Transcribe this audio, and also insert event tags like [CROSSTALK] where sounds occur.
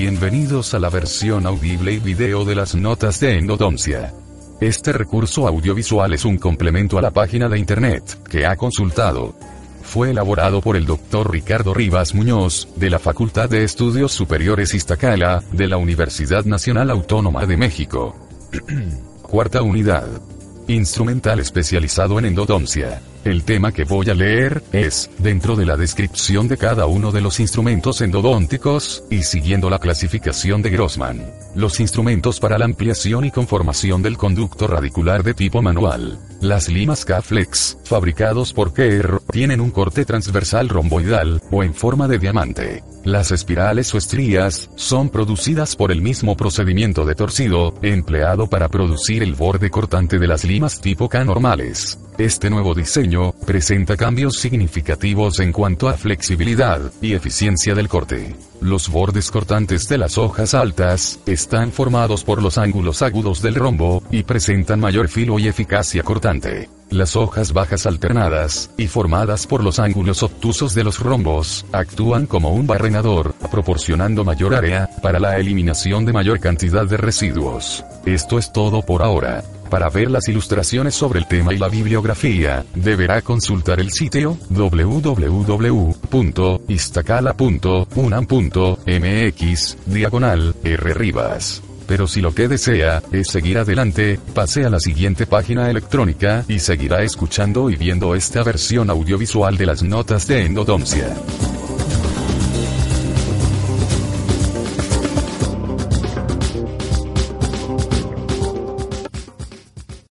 Bienvenidos a la versión audible y video de las notas de endodoncia. Este recurso audiovisual es un complemento a la página de internet que ha consultado. Fue elaborado por el Dr. Ricardo Rivas Muñoz, de la Facultad de Estudios Superiores Iztacala, de la Universidad Nacional Autónoma de México. [CLEARS THROAT] Cuarta unidad. Instrumental especializado en endodoncia. El tema que voy a leer es, dentro de la descripción de cada uno de los instrumentos endodónticos, y siguiendo la clasificación de Grossman. Los instrumentos para la ampliación y conformación del conducto radicular de tipo manual. Las limas K-Flex, fabricados por Kerr, tienen un corte transversal romboidal, o en forma de diamante. Las espirales o estrías, son producidas por el mismo procedimiento de torcido, empleado para producir el borde cortante de las limas tipo K normales. Este nuevo diseño, presenta cambios significativos en cuanto a flexibilidad, y eficiencia del corte. Los bordes cortantes de las hojas altas, están formados por los ángulos agudos del rombo, y presentan mayor filo y eficacia cortante. Las hojas bajas alternadas, y formadas por los ángulos obtusos de los rombos, actúan como un barrenador, proporcionando mayor área, para la eliminación de mayor cantidad de residuos. Esto es todo por ahora. Para ver las ilustraciones sobre el tema y la bibliografía, deberá consultar el sitio www.istacala.unam.mx, diagonal, R. Rivas. Pero si lo que desea, es seguir adelante, pase a la siguiente página electrónica, y seguirá escuchando y viendo esta versión audiovisual de las notas de endodoncia.